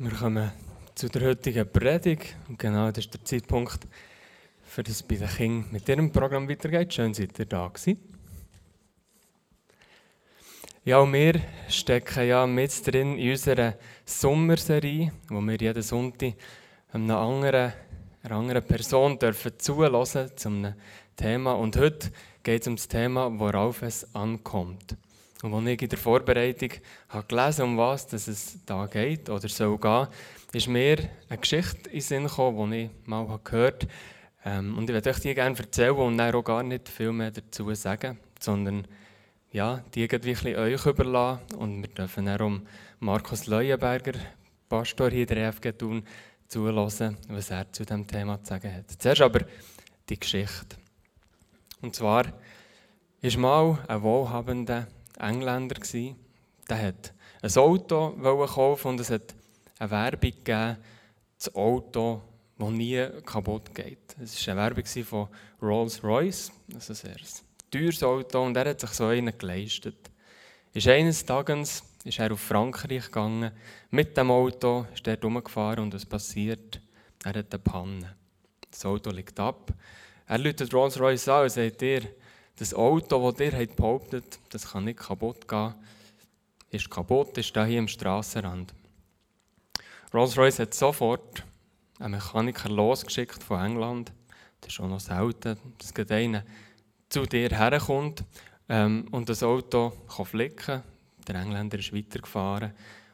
Wir kommen zu der heutigen Predigt. Und genau das ist der Zeitpunkt, für das bei den Kindern mit ihrem Programm weitergeht. Schön, seid ihr da gewesen. Ja, und wir stecken ja mit drin in unserer Sommerserie, wo wir jeden Sonntag einer anderen, einer anderen Person dürfen zulassen zu einem Thema. Und heute geht es um das Thema, worauf es ankommt. Und als ich in der Vorbereitung habe gelesen um was es da geht oder soll gehen, ist mir eine Geschichte in den Sinn gekommen, die ich mal gehört habe. Ähm, und ich würde euch die gerne erzählen und dann auch gar nicht viel mehr dazu sagen, sondern ja, die wirklich euch überlassen. Und wir dürfen dann um Markus Leuenberger, Pastor hier der FG Thun, zulassen, was er zu diesem Thema zu sagen hat. Zuerst aber die Geschichte. Und zwar ist mal ein wohlhabender Engländer. Der hat ein Auto kaufen und es hat eine Werbung gegeben, das Auto, das nie kaputt geht. Es war eine Werbung von Rolls-Royce, also ein sehr teures Auto, und er hat sich so einen geleistet. Ist eines Tages ist er auf Frankreich gegangen, mit dem Auto, ist dort rumgefahren und es passiert, er hat eine Panne. Das Auto liegt ab. Er läutet Rolls-Royce an und sagt das Auto, das ihr behauptet das kann nicht kaputt gehen, ist kaputt, ist da hier am Strassenrand. Rolls-Royce hat sofort einen Mechaniker losgeschickt von England. Das ist auch noch selten, dass einer zu dir herkommt ähm, und das Auto kann flicken Der Engländer ist weitergefahren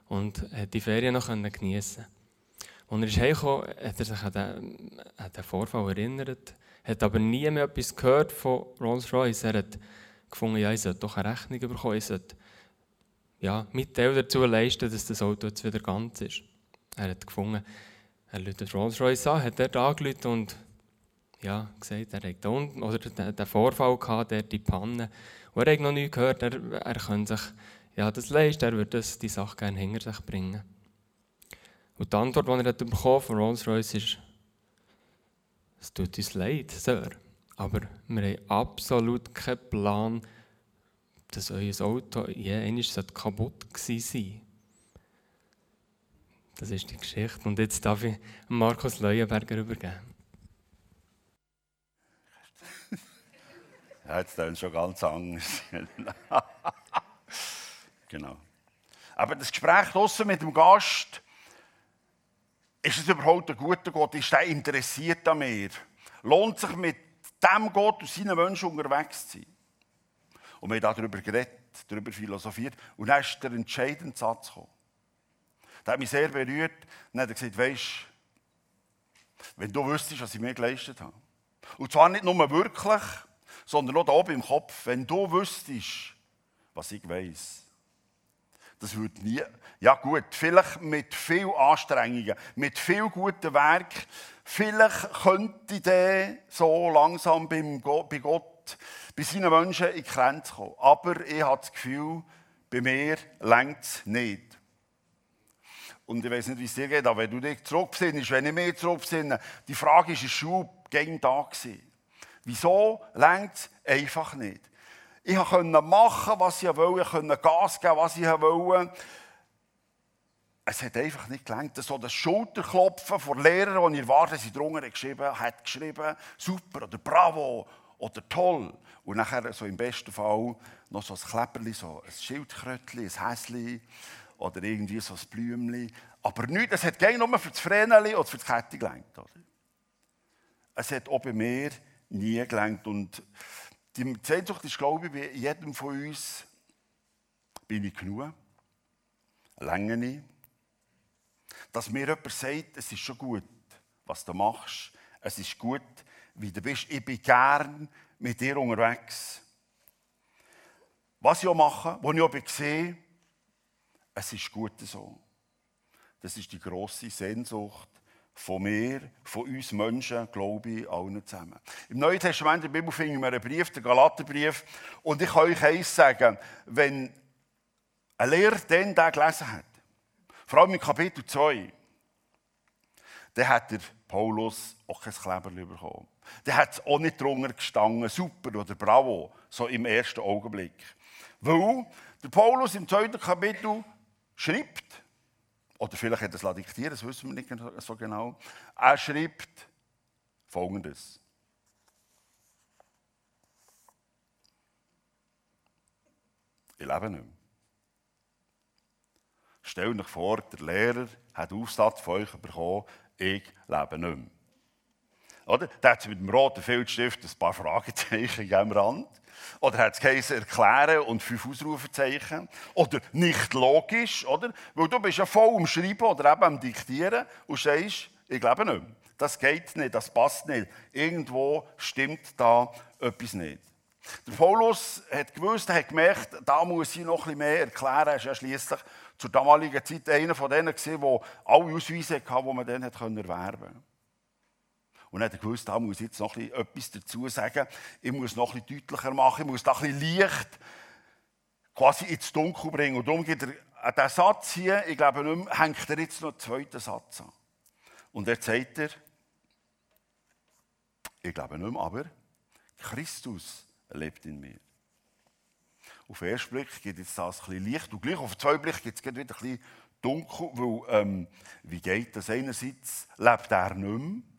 und hat die Ferien noch geniessen Als er heimgekommen, hat er sich an den, an den Vorfall erinnert hat aber nie mehr etwas gehört von Rolls-Royce. Er hat gefunden, ja, ich sollte doch eine Rechnung bekommen, ich sollte ja, Mitteil dazu leisten, dass das Auto jetzt wieder ganz ist. Er hat gefunden, er läutet Rolls-Royce an, hat dort angerufen und ja, gesagt, er hat oder den Vorfall gehabt, der die Panne. Und er hat noch nie gehört, er, er könnte sich ja, das leisten, er würde das, die Sache gerne hinter sich bringen. Und die Antwort, die er bekommen von Rolls-Royce ist, es tut uns leid, Sir, aber wir haben absolut keinen Plan, dass euer Auto je einmal kaputt gewesen sein Das ist die Geschichte. Und jetzt darf ich Markus Leuenberger übergeben. Ja, jetzt dann schon ganz anders. genau. Aber das Gespräch draussen mit dem Gast ist es überhaupt ein guter Gott? Ist der interessiert an mir? Lohnt sich mit dem Gott und seinen Menschen unterwegs zu sein? Und wir haben darüber geredet, darüber philosophiert. Und dann ist der entscheidende Satz gekommen. Der hat mich sehr berührt. dann hat er gesagt, weisst wenn du wüsstest, was ich mir geleistet habe. Und zwar nicht nur wirklich, sondern auch da oben im Kopf. Wenn du wüsstest, was ich weiß. Das würde nie. Ja, gut, vielleicht mit viel Anstrengungen, mit viel guten Werk. Vielleicht könnte der so langsam beim Gott, bei Gott, bei seinen Menschen in die Grenze kommen. Aber ich habe das Gefühl, bei mir längt es nicht. Und ich weiß nicht, wie es dir geht, aber wenn du dich zurückbesinnst, wenn ich mich zurückbesinne, die Frage ist, ist Schule gegen da gewesen? Wieso längt es einfach nicht? Ich konnte machen, was ich wollte, ich konnte Gas geben, was ich wollte. Es hat einfach nicht gelangt. So das Schulterklopfen von Lehrern, die ihr wartet, sie drunter geschrieben, hat geschrieben, super oder bravo oder toll. Und nachher so im besten Fall noch so ein Kleberli, so ein Schildkrötli, ein Häsli oder irgendwie so ein Blümli. Aber nichts, es hat gar nur für das Vreneli oder für das Kette gelangt. Es hat auch bei mir nie gelangt. Und die Sehnsucht ist, glaube ich, bei jedem von uns, bin ich genug? Länge nicht? Dass mir jemand sagt, es ist schon gut, was du machst. Es ist gut, wie du bist. Ich bin gern mit dir unterwegs. Was ich auch mache, wo ich auch sehe, es ist gut so. Das ist die grosse Sehnsucht von mir, von uns Menschen, glaube ich, allen zusammen. Im Neuen Testament der Bibel finden wir einen Brief, den Galaterbrief. Und ich kann euch eins sagen, wenn ein Lehrer den da gelesen hat, vor allem in Kapitel 2, dann hat der Paulus auch kein Kleber bekommen. Dann hat es auch nicht drunter gestanden, super oder bravo, so im ersten Augenblick. Weil der Paulus im zweiten Kapitel schreibt, oder vielleicht hat er es diktiert, das wissen wir nicht so genau. Er schreibt folgendes. Ich lebe nicht mehr. Stell euch vor, der Lehrer hat Aufsatz von euch bekommen, ich lebe nicht mehr. Oder? Da hat mit dem roten Filzstift ein paar Fragezeichen am Rand. Oder hat es geheißen, erklären und fünf Ausrufezeichen. Oder nicht logisch, oder? Weil du bist ja voll am Schreiben oder eben am Diktieren und sagst, ich lebe nicht. Das geht nicht, das passt nicht. Irgendwo stimmt da etwas nicht. Der Paulus hat gewusst, er hat gemerkt, da muss ich noch bisschen mehr erklären. Er war ja schliesslich zur damaligen Zeit einer von denen, der alle Ausweise hatte, die man dann erwerben konnte. Und dann hat er gewusst, da muss ich jetzt noch etwas dazu sagen. Ich muss noch etwas deutlicher machen, ich muss da ein Licht quasi ins Dunkel bringen. Und darum geht er an diesen Satz hier, ich glaube nicht mehr, hängt er jetzt noch einen zweiten Satz an. Und er sagt er, ich glaube nicht mehr, aber Christus lebt in mir. Auf den ersten Blick gibt es das ein bisschen Licht und gleich auf den zweiten Blick gibt es wieder bisschen dunkel, weil ähm, wie geht das? Einerseits lebt er nicht mehr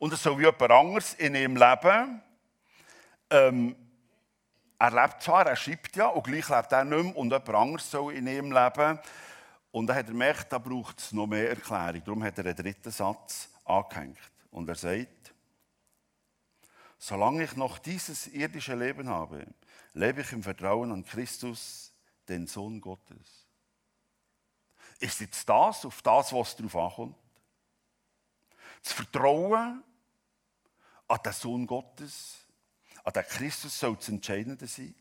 und es soll wie jemand anderes in ihrem Leben. Ähm, er lebt zwar, er schreibt ja, und gleich lebt er nicht mehr und jemand anderes soll in ihrem Leben. Und dann hat er gemerkt, da braucht es noch mehr Erklärung. Darum hat er einen dritten Satz angehängt. Und er sagt, solange ich noch dieses irdische Leben habe, lebe ich im Vertrauen an Christus, den Sohn Gottes. Ist jetzt das auf das, was darauf ankommt? Das Vertrauen an den Sohn Gottes, an den Christus soll das Entscheidende sein.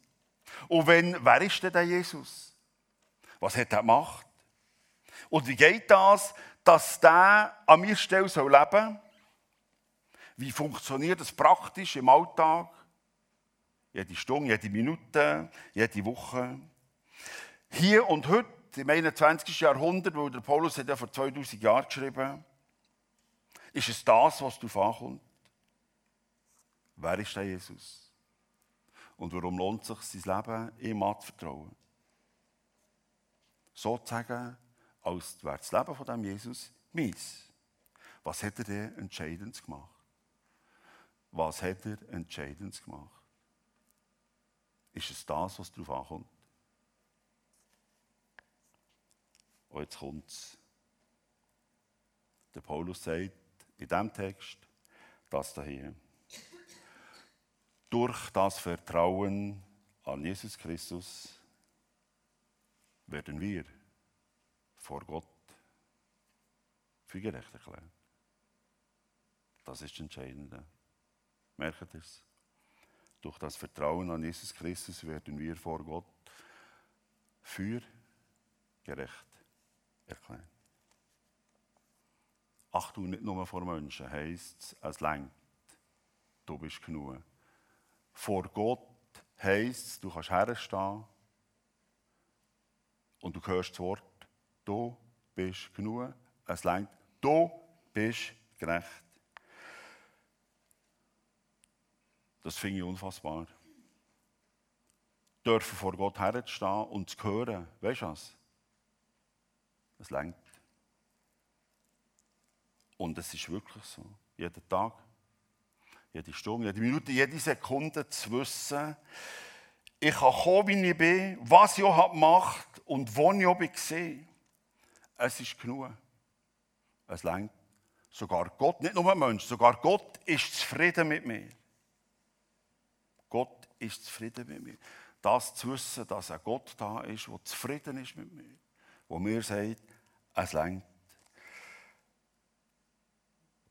Und wenn, wer ist denn der Jesus? Was hat er gemacht? Und wie geht das, dass der an mir Stelle soll leben soll? Wie funktioniert das praktisch im Alltag? Jede Stunde, jede Minute, jede Woche. Hier und heute, im 21. Jahrhundert, wo der Paulus hat ja vor 2000 Jahren geschrieben, ist es das, was darauf ankommt. Wer ist der Jesus? Und warum lohnt es sich, sein Leben ihm anzuvertrauen? Sozusagen, als wäre das Leben von dem Jesus meins. Was hat er denn entscheidend gemacht? Was hat er entscheidend gemacht? Ist es das, was darauf ankommt? Und jetzt kommt es. Der Paulus sagt in diesem Text, das hier durch das Vertrauen an Jesus Christus werden wir vor Gott für gerecht erklärt. Das ist das Entscheidende. Merkt ihr es? Durch das Vertrauen an Jesus Christus werden wir vor Gott für gerecht erklärt. Ach du nicht nur vor Menschen, heisst es, längt. Du bist genug vor Gott heisst, du kannst herstehen und du hörst das Wort, du bist genug, es längt, du bist gerecht. Das finde ich unfassbar. Dürfen vor Gott herstehen und zu hören, weißt du was? Es längt. Und es ist wirklich so. Jeden Tag jede Stunde, jede Minute, jede Sekunde zu wissen, ich kann kommen, wie ich bin, was ich auch gemacht und wo ich auch war. Es ist genug. Es längt. Sogar Gott, nicht nur ein Mensch, sogar Gott ist zufrieden mit mir. Gott ist zufrieden mit mir. Das zu wissen, dass ein Gott da ist, der zufrieden ist mit mir. Wo mir sagt, es längt.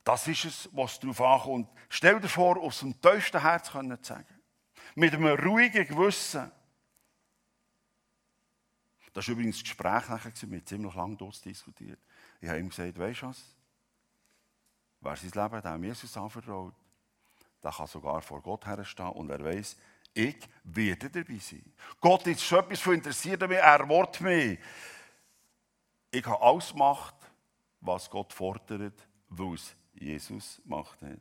Das ist es, was darauf ankommt. Stell dir vor, aus dem tiefsten Herz können zu sagen. Mit einem ruhigen Gewissen. Das war übrigens das Gespräch nachher, wir haben ziemlich lange diskutiert. Ich habe ihm gesagt, weißt du was? Wer sein Leben dem Jesus anvertraut, der kann sogar vor Gott herstehen und er weiß, ich werde dabei sein. Gott ist schon etwas von interessiert an mir, er wird mich. Ich habe alles gemacht, was Gott fordert, weil es Jesus gemacht hat.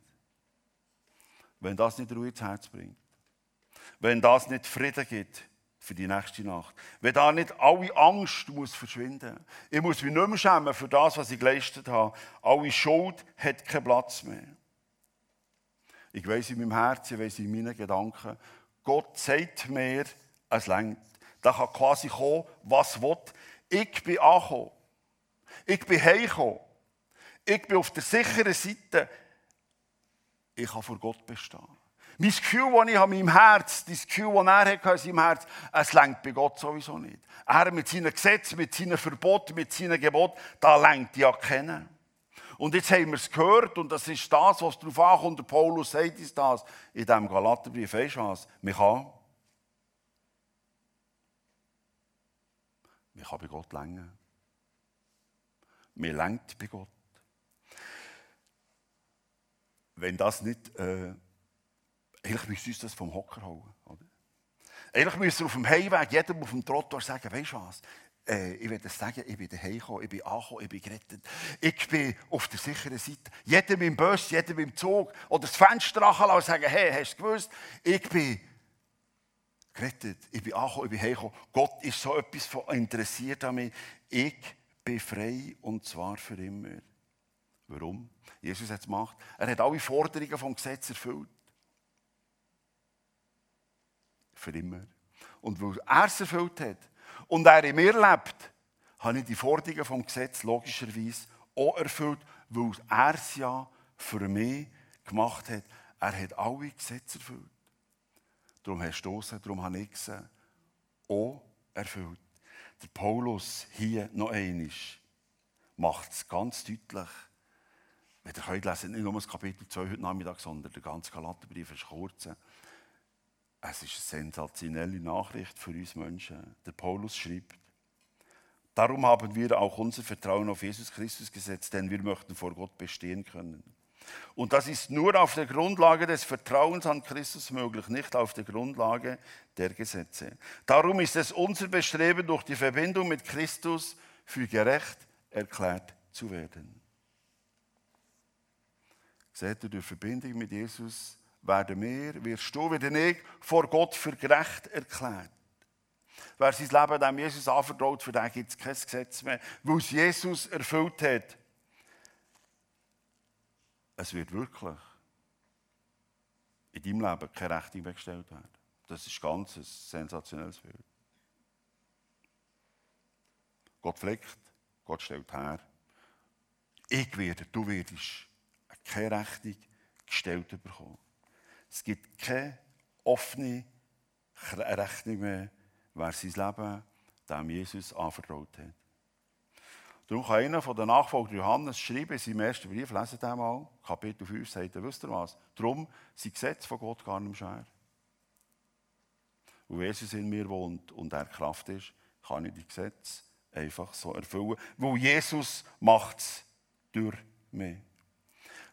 Wenn das nicht Ruhe ins Herz bringt, wenn das nicht Frieden gibt, für die nächste Nacht. Wenn da nicht alle Angst muss verschwinden Ich muss mich nicht mehr schämen für das, was ich geleistet habe. Alle Schuld hat keinen Platz mehr. Ich weiß in meinem Herzen, ich weiß in meinen Gedanken, Gott sagt mir, es längt. Da kann quasi kommen, was will. Ich bin angekommen. Ich bin heimgekommen. Ich bin auf der sicheren Seite. Ich kann vor Gott bestehen. Mein Gefühl, das ich in meinem Herz, das Gefühl, das er hat in seinem Herz, es lenkt bei Gott sowieso nicht. Er mit seinen Gesetzen, mit seinen Verboten, mit seinen Geboten, da lenkt ja kennen. Und jetzt haben wir es gehört, und das ist das, was darauf ankommt, Paulus sagt uns das in diesem Galaterbrief. Weißt du was? Man kann. Man kann bei Gott länger. Man lenkt bei Gott. Wenn das nicht. Äh, eigentlich müsste uns das vom Hocker holen. Oder? Eigentlich müsste auf dem Heimweg jedem auf dem Trottoir sagen: Weißt du was? Äh, ich das sagen, ich bin daheim gekommen, ich bin angekommen, ich bin gerettet. Ich bin auf der sicheren Seite. Jeder mit dem Bus, jeder mit dem Zug oder das Fenster anlassen und sagen, hey, hast du gewusst, ich bin gerettet, ich bin angekommen, ich bin heimgekommen. Gott ist so etwas von interessiert an mich. Ich bin frei und zwar für immer. Warum? Jesus hat es gemacht. Er hat alle Forderungen vom Gesetz erfüllt. Für immer. Und weil er es erfüllt hat, und er in mir lebt, habe ich die Forderungen vom Gesetz logischerweise auch erfüllt, weil er es ja für mich gemacht hat. Er hat alle Gesetze erfüllt. Darum hast du es, darum habe ich es auch erfüllt. Der Paulus hier noch einmal macht es ganz deutlich. Wenn ihr könnt lesen, nicht nur das Kapitel 2 heute Nachmittag, sondern der ganze Galaterbrief ist kurz. Es ist eine sensationelle Nachricht für uns Menschen. Der Paulus schreibt, darum haben wir auch unser Vertrauen auf Jesus Christus gesetzt, denn wir möchten vor Gott bestehen können. Und das ist nur auf der Grundlage des Vertrauens an Christus möglich, nicht auf der Grundlage der Gesetze. Darum ist es unser Bestreben, durch die Verbindung mit Christus für gerecht erklärt zu werden. Seht ihr, durch Verbindung mit Jesus werden wir, wirst du, wieder ich, vor Gott für gerecht erklärt. Wer sein Leben dem Jesus anvertraut, für den gibt es kein Gesetz mehr, weil es Jesus erfüllt hat. Es wird wirklich in deinem Leben keine Rechnung mehr gestellt werden. Das ist ganz ein sensationelles Bild. Gott pflegt, Gott stellt her. Ich werde, du wirst keine Rechnung gestellt bekommen. Es gibt keine offene Rechnung mehr, wer sein Leben dem Jesus anvertraut hat. Darum kann einer von den Nachfolgern Johannes schreiben in seinem ersten Brief, lesen den mal, Kapitel 5, sagt er, wisst ihr was? Darum sind Gesetze von Gott gar nicht schwer. Weil Jesus in mir wohnt und er Kraft ist, kann ich die Gesetze einfach so erfüllen. Weil Jesus macht es durch mich.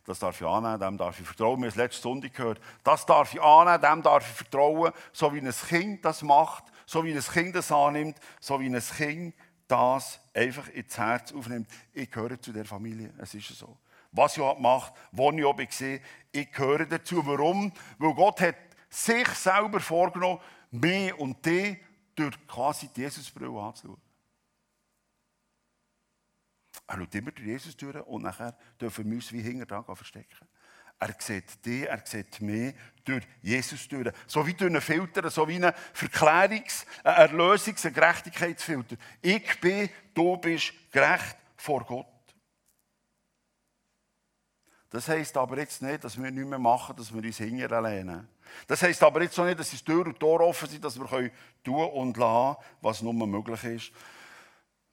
Das darf ich annehmen, dem darf ich vertrauen. Wir haben es letzte Sonntag gehört. Das darf ich annehmen, dem darf ich vertrauen, so wie ein Kind das macht, so wie ein Kind das annimmt, so wie ein Kind das einfach ins Herz aufnimmt. Ich gehöre zu der Familie, es ist so. Was ich auch macht, wo ich auch sehe, ich gehöre dazu. Warum? Weil Gott hat sich selber vorgenommen, mich und dich durch quasi die Jesusbrille anzuschauen. Er schaut immer durch Jesus durch und nachher dürfen wir uns wie hinterher verstecken. Er sieht dich, er sieht mich durch Jesus durch. So wie durch einen Filter, so wie einen Verklärungs-, einen Erlösungs-, einen Gerechtigkeitsfilter. Ich bin, du bist gerecht vor Gott. Das heisst aber jetzt nicht, dass wir nicht mehr machen, dass wir uns hinterher lehnen. Das heisst aber jetzt auch nicht, dass die Tür und Tor offen sind, dass wir tun und lassen, was nur möglich ist.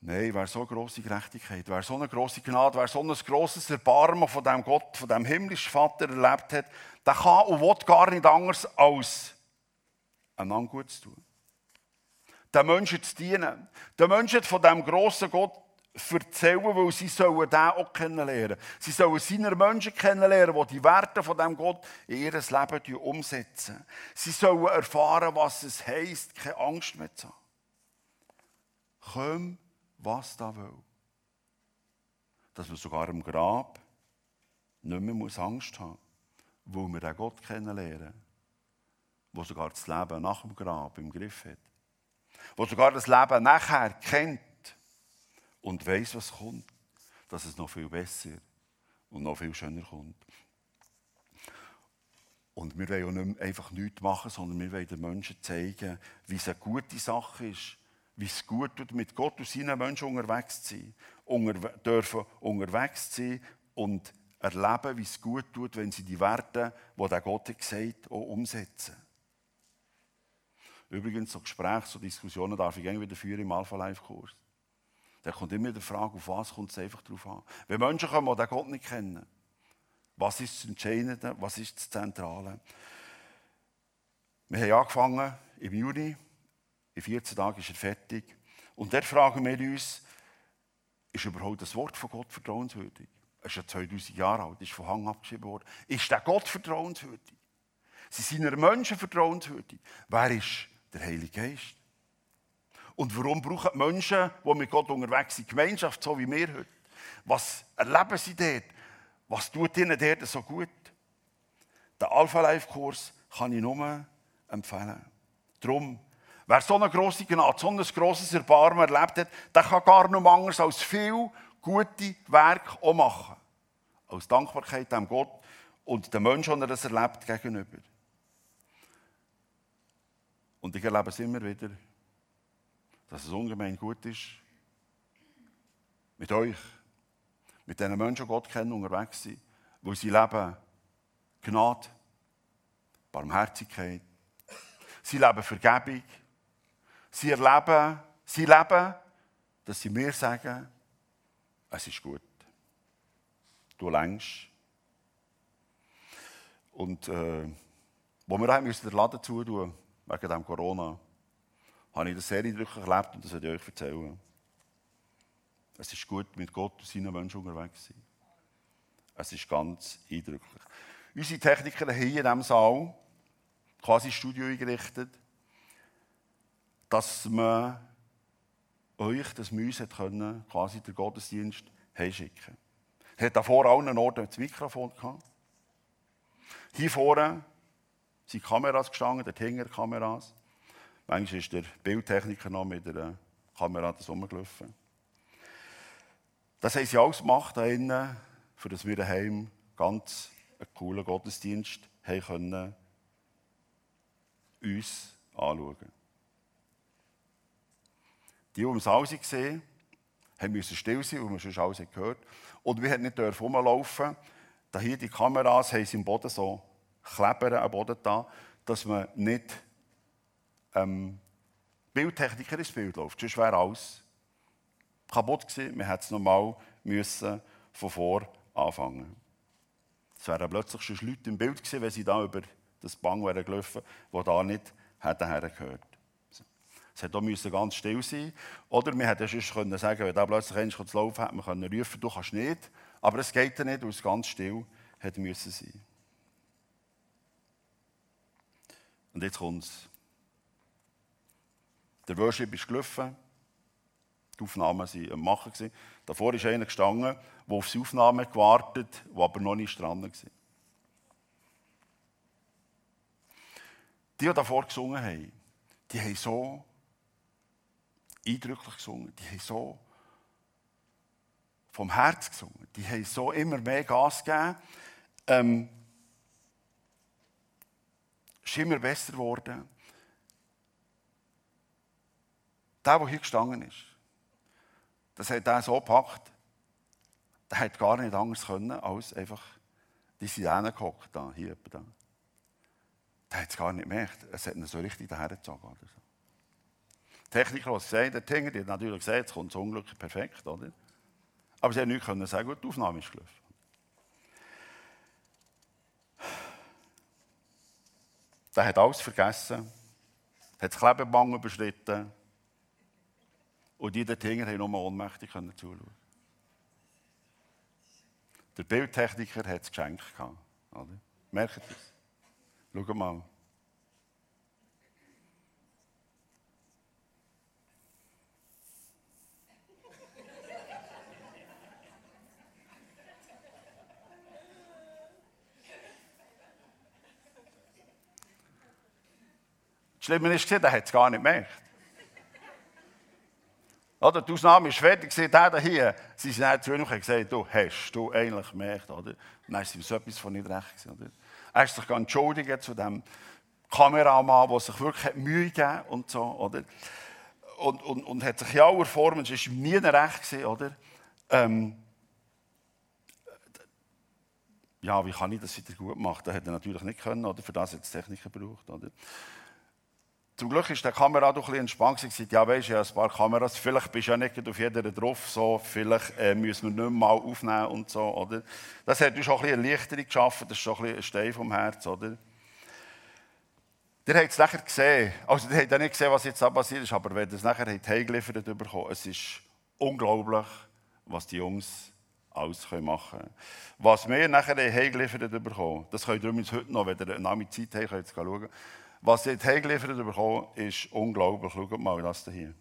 Nein, wer so grosse Gerechtigkeit, wer so eine grosse Gnade, wer so ein grosses Erbarmen von dem Gott, von dem himmlischen Vater erlebt hat, der kann und will gar nicht anders als einander zu tun. Den Menschen zu dienen. Den Menschen von dem grossen Gott erzählen, weil sie sollen den auch kennenlernen. Sie sollen seine Menschen kennenlernen, die die Werte von dem Gott in ihr Leben umsetzen. Sie sollen erfahren, was es heisst, keine Angst mehr zu haben. Komm was da will. Dass man sogar im Grab nicht mehr Angst haben muss, weil wir den Gott kennenlernen, der sogar das Leben nach dem Grab im Griff hat. der sogar das Leben nachher kennt und weiß, was kommt, dass es noch viel besser und noch viel schöner kommt. Und wir wollen ja nicht einfach nichts machen, sondern wir wollen den Menschen zeigen, wie es eine gute Sache ist, wie es gut tut, mit Gott und seinen Menschen unterwegs zu sein, unter, dürfen unterwegs sein und erleben, wie es gut tut, wenn sie die Werte, die der Gott hat gesagt auch umsetzen. Übrigens, so Gespräche, so Diskussionen darf ich wieder führen im Alpha-Life-Kurs. Da kommt immer die Frage, auf was kommt es einfach drauf an. Wenn Menschen kommen, die Gott nicht kennen, was ist das Entscheidende, was ist das Zentrale? Wir haben angefangen im Juni, in 14 Tagen ist er fertig. Und dort fragen wir uns, ist überhaupt das Wort von Gott vertrauenswürdig? Er ist ja 2000 Jahre alt, ist von Hang abgeschrieben worden. Ist der Gott vertrauenswürdig? Sie sind einer Menschen vertrauenswürdig. Wer ist der Heilige Geist? Und warum brauchen die Menschen, die mit Gott unterwegs sind, Gemeinschaft, so wie wir heute? Was erleben sie dort? Was tut ihnen dort so gut? Den Alpha-Life-Kurs kann ich nur empfehlen. Darum, wer so eine grosse Gnade, so ein grosses Erbarmen erlebt hat, der kann gar nicht anders als viel gute Werke auch machen. Aus Dankbarkeit dem Gott und den Menschen, die er das erlebt, gegenüber. Und ich erlebe es immer wieder, dass es ungemein gut ist, mit euch, mit diesen Menschen, die Gott kennen, unterwegs sind, wo sie leben Gnade, Barmherzigkeit, sie leben Vergebung, sie erleben, sie leben, dass sie mir sagen, es ist gut. Du längst. Und äh, wo wir haben müssen den Laden zutun, wegen dem Corona, habe ich das sehr eindrücklich erlebt und das werde ich euch erzählen. Es ist gut, mit Gott und seinen Menschen unterwegs zu sein. Es ist ganz eindrücklich. Unsere Techniker hier in diesem Saal quasi Studio eingerichtet, dass man euch, dass wir uns können, quasi den Gottesdienst heimschicken Er hat da vor allen Orten das Mikrofon gehabt. Hier vorne sind Kameras gestanden, dort hinten Kameras. Manchmal ist der Bildtechniker noch mit der Kamera das rumgelaufen. Das haben sie alles gemacht innen, für das wir daheim ganz einen coolen Gottesdienst haben können, uns anschauen. Die, die im Saal waren, mussten still sein, weil man sonst alles gehört Und wir durften nicht rumlaufen. Da hier die Kameras haben sie im Boden so Kleber am Boden da, dass man nicht ähm, Bildtechniker ins Bild läuft. Sonst wäre alles kaputt gewesen. Wir hätten es nochmal müssen von vor anfangen. Es wären plötzlich schon Leute im Bild gewesen, wenn sie da über das Bang wären gelaufen, die da nicht hätten hergehört. Hätte auch ganz still sein Oder wir hätten sonst können sagen, wenn da plötzlich einer zu laufen hätte man können rufen, du kannst nicht. Aber es geht ja nicht, weil es ganz still hätte müssen sein. Und jetzt kommt es. Der Worship ist gelaufen. Die Aufnahmen waren am Machen. Davor ist einer gestanden, der auf die Aufnahme gewartet der aber noch nicht dran war. Die, die davor gesungen haben, die haben so eindrücklich gesungen. Die haben so vom Herz gesungen. Die haben so immer mehr Gas gegeben. Ähm, ist immer besser geworden. Der, der hier gestanden ist, das hat er so gepackt, der hat gar nicht anders können, als einfach die Sirene gehockt, hier da. Der hat es gar nicht gemerkt. Es hat ihn so richtig dahergezogen. Techniker, es gesagt haben, die haben natürlich gesagt, es kommt so unglücklich perfekt, oder? Aber sie haben nichts können sagen, die Aufnahme ist gelaufen. Der hat alles vergessen, hat das Klebeband überschritten und die dort hinten nur ohnmächtig zuschauen. Der Bildtechniker hat es geschenkt. Oder? Merkt ihr das? Schau mal. Das Schlimme ist, der hat es gar nicht gemerkt. Oder? Die Ausnahme ist fertig, der hier. Sie sind zu ihm und gesagt, du hast du eigentlich gemerkt, oder? Dann ist ihm so etwas von nicht recht oder? Er hat sich entschuldigen zu dem Kameramann, der sich wirklich Mühe gegeben und so, oder? Und, und, und hat sich in aller Form, es war nie recht oder? Ähm, ja, wie kann ich das wieder gut machen? Das hätte er natürlich nicht können, oder? Für das hat es Techniker gebraucht, oder? Zum Glück ist der Kamera doch ein bisschen entspannt. gesagt, ja, weißt du, ja, ein paar Kameras, vielleicht bist du ja nicht auf jeder drauf, so, vielleicht äh, müssen wir nicht mal aufnehmen und so, oder? Das hat uns auch ein bisschen geschaffen, das ist schon ein, bisschen ein Stein vom Herz, oder? Ihr habt es nachher gesehen, also ihr habt ja nicht gesehen, was jetzt passiert ist, aber wenn ihr es nachher habt heimgeliefert bekommen, es ist unglaublich, was die Jungs alles machen können. Was wir nachher heimgeliefert bekommen, das könnt ihr übrigens heute noch, wenn ihr eine Zeit habt, könnt ihr schauen, was sie heimgeliefert bekommen, ist unglaublich. Schaut mal das hier.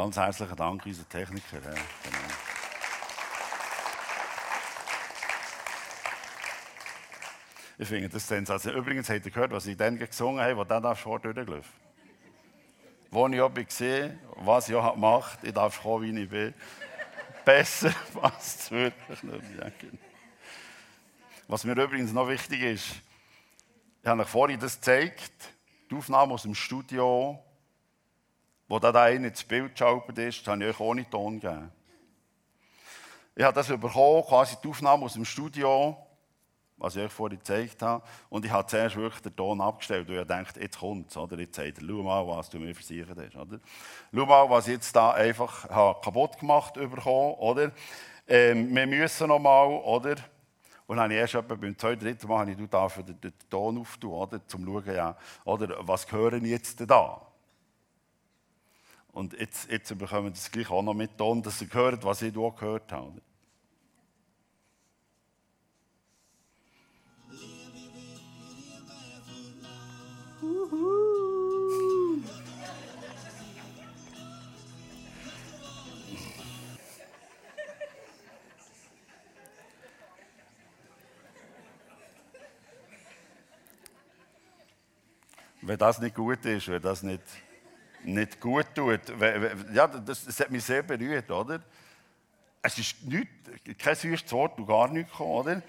Ganz herzlichen Dank, unser Techniker. Ja, genau. Ich finde das sensationell. Übrigens habt ihr gehört, was ich dann gesungen habe, wo dann darfst du durchlaufen. Wo ich auch gesehen was ich auch gemacht ich darf kommen, wie ich bin. Besser passt es wirklich nicht. Genau. Was mir übrigens noch wichtig ist, ich habe euch vorhin das gezeigt, die Aufnahme aus dem Studio, wo da einer ins Bild geschaltet ist, habe ich euch ohne Ton gegeben. Ich habe das bekommen, quasi die Aufnahme aus dem Studio, was ich euch vorhin gezeigt habe. Und ich habe zuerst wirklich den Ton abgestellt, weil ich dachte, jetzt kommt es? Jetzt sagt er, schau mal, was du mir versichert hast, oder? Schau mal, was ich jetzt da einfach habe kaputt gemacht bekommen, oder? Ähm, wir müssen noch mal, oder? Und dann habe ich erst beim zweiten, dritten Mal habe ich, den, den Ton auftun, oder? Zum schauen, ja, oder? Was hören jetzt da? Und jetzt, jetzt bekommen das gleich auch noch mit Ton, dass ihr hört, was ich auch gehört habe. Wenn das nicht gut ist, wenn das nicht nicht gut tut. Ja, das, das hat mich sehr berührt, oder? Es ist nicht, kein süßes Wort und gar nichts gekommen, oder?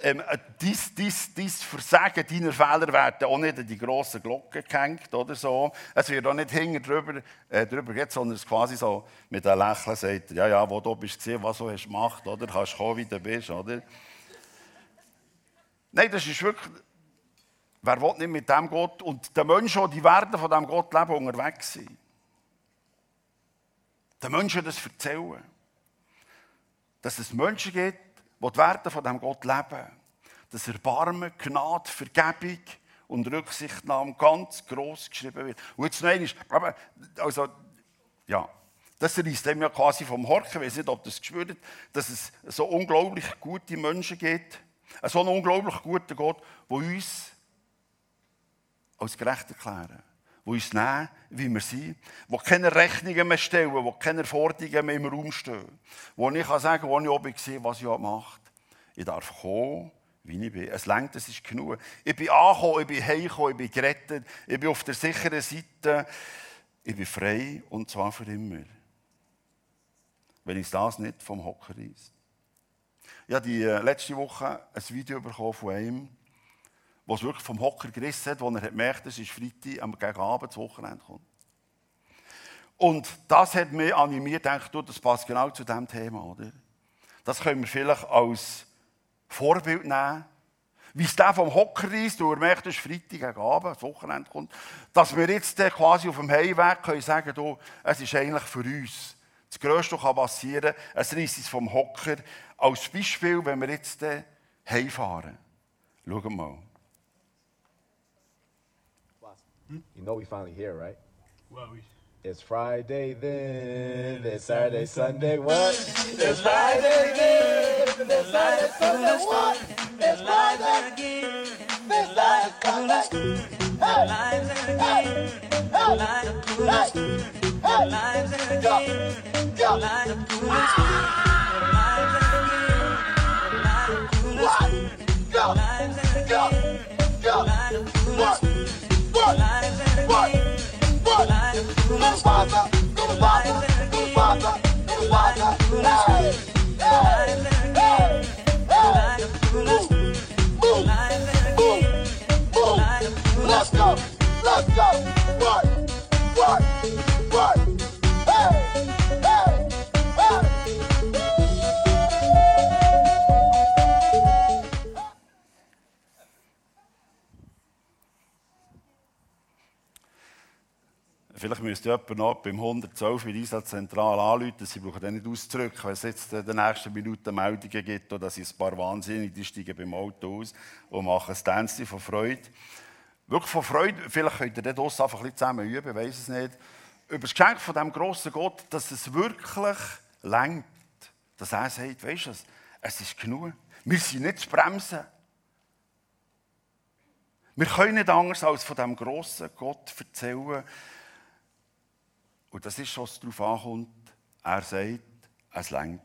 Ähm, dies, dies, dies Versagen deiner Fehler werden auch nicht an die grossen Glocke gehängt oder so. Es wird auch nicht hinten drüber, äh, drüber geht, sondern es quasi so mit einem Lächeln sagt, ja, ja, wo du bist gesehen, was du hast gemacht, oder? Kannst kommen, wie du bist, oder? Nein, das ist wirklich, Wer will nicht mit dem Gott und die Menschen, die werden von diesem Gott leben, unterwegs sein. Den Menschen das erzählen. Dass es Menschen gibt, die die Werte von diesem Gott leben. Dass Erbarmen, Gnade, Vergebung und Rücksichtnahme ganz gross geschrieben wird. Und jetzt noch einmal, also, ja, das reißt dem ja quasi vom Horchen. Ich weiß nicht, ob das gespürt dass es so unglaublich gute Menschen gibt. So einen unglaublich guten Gott, der uns als gerecht erklären, die uns nehmen, wie wir sind, die keine Rechnungen mehr stellen, die keine Forderungen mehr im Raum stehen, wo ich kann sagen wo ich oben sehe, was ich macht. Ich darf kommen, wie ich bin. Es längt, es ist genug. Ich bin angekommen, ich bin heimgekommen, ich bin gerettet, ich bin auf der sicheren Seite, ich bin frei und zwar für immer. Wenn ich das nicht vom Hocker reißt. Ich habe die äh, letzte Woche ein Video bekommen von einem, wo es wirklich vom Hocker gerissen hat, wo er gemerkt hat, es ist Freitag, am gegen Abend, das Wochenende kommt. Und das hat mich animiert, denke du, das passt genau zu diesem Thema, oder? Das können wir vielleicht als Vorbild nehmen, wie es der vom Hocker ist, und er merkt, es ist Freitag gegen Abend, das Wochenende kommt, dass wir jetzt quasi auf dem Heimweg können sagen, du, es ist eigentlich für uns das Größte, was passieren kann, es reißt es vom Hocker. Als Beispiel, wenn wir jetzt heimfahren. Schauen mal. You know we finally here, right? Well, we. It's Friday then, it's Saturday, Sunday, what? It's Friday then, it's Saturday, Sunday, what? It's Alive again. Alive, alive, alive again. Alive, alive, alive again. Alive, Father, Vielleicht müsste jemand noch beim 112 in dieser Zentral anrufen. Sie brauchen dann nicht auszudrücken, wenn es jetzt in den nächsten Minuten Meldungen gibt, oder dass ein paar Wahnsinnige die steigen beim Auto aus und machen ein Tänzchen von Freude. Wirklich von Freude, vielleicht könnt ihr das einfach ein bisschen zusammen üben, ich weiß es nicht. Über das Geschenk von diesem grossen Gott, dass es wirklich lenkt. Dass er sagt, weißt du, es ist genug. Wir sind nicht zu bremsen. Wir können nicht anders als von diesem grossen Gott erzählen. Und das ist, was darauf ankommt. Er sagt, es lenkt.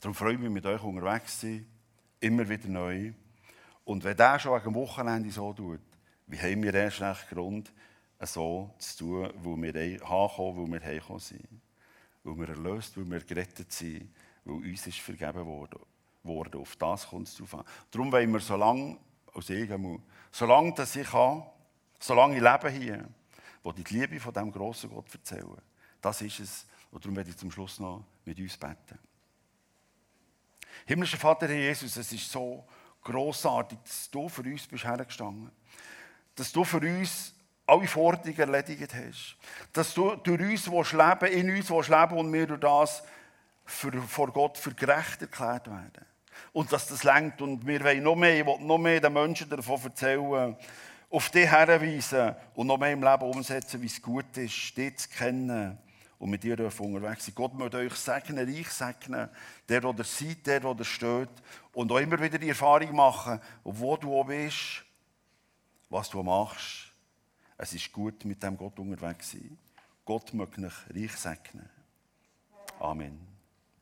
Darum freue ich mich, mit euch unterwegs zu sein. Immer wieder neu. Und wenn der schon am Wochenende so tut, wie haben wir erst recht Grund, so zu tun, wo wir herkommen, wo wir hergekommen sind. Weil wir erlöst, weil wir gerettet sind, weil uns ist vergeben worden. worden. Auf das kommt es drauf an. Darum wollen wir so lange, als ich solange dass ich kann, solange ich lebe hier, wo die Liebe von diesem grossen Gott erzählen. Das ist es. Und darum werde ich zum Schluss noch mit uns beten. Himmlischer Vater, Herr Jesus, es ist so grossartig, dass du für uns bist hergestanden. Dass du für uns alle Forderungen erledigt hast. Dass du durch uns willst leben, in uns willst leben und wir durch das für, vor Gott für gerecht erklärt werden. Und dass das lenkt und wir wollen noch mehr, ich will noch mehr den Menschen davon erzählen, auf dich herweisen und noch mehr im Leben umsetzen, wie es gut ist, dich zu kennen und mit dir unterwegs sein. Gott möchte euch segnen, reich segnen, der, der ihr seid, der, der steht. Und auch immer wieder die Erfahrung machen, wo du auch bist, was du machst. Es ist gut, mit dem Gott unterwegs sein. Gott möchte euch reich segnen. Amen.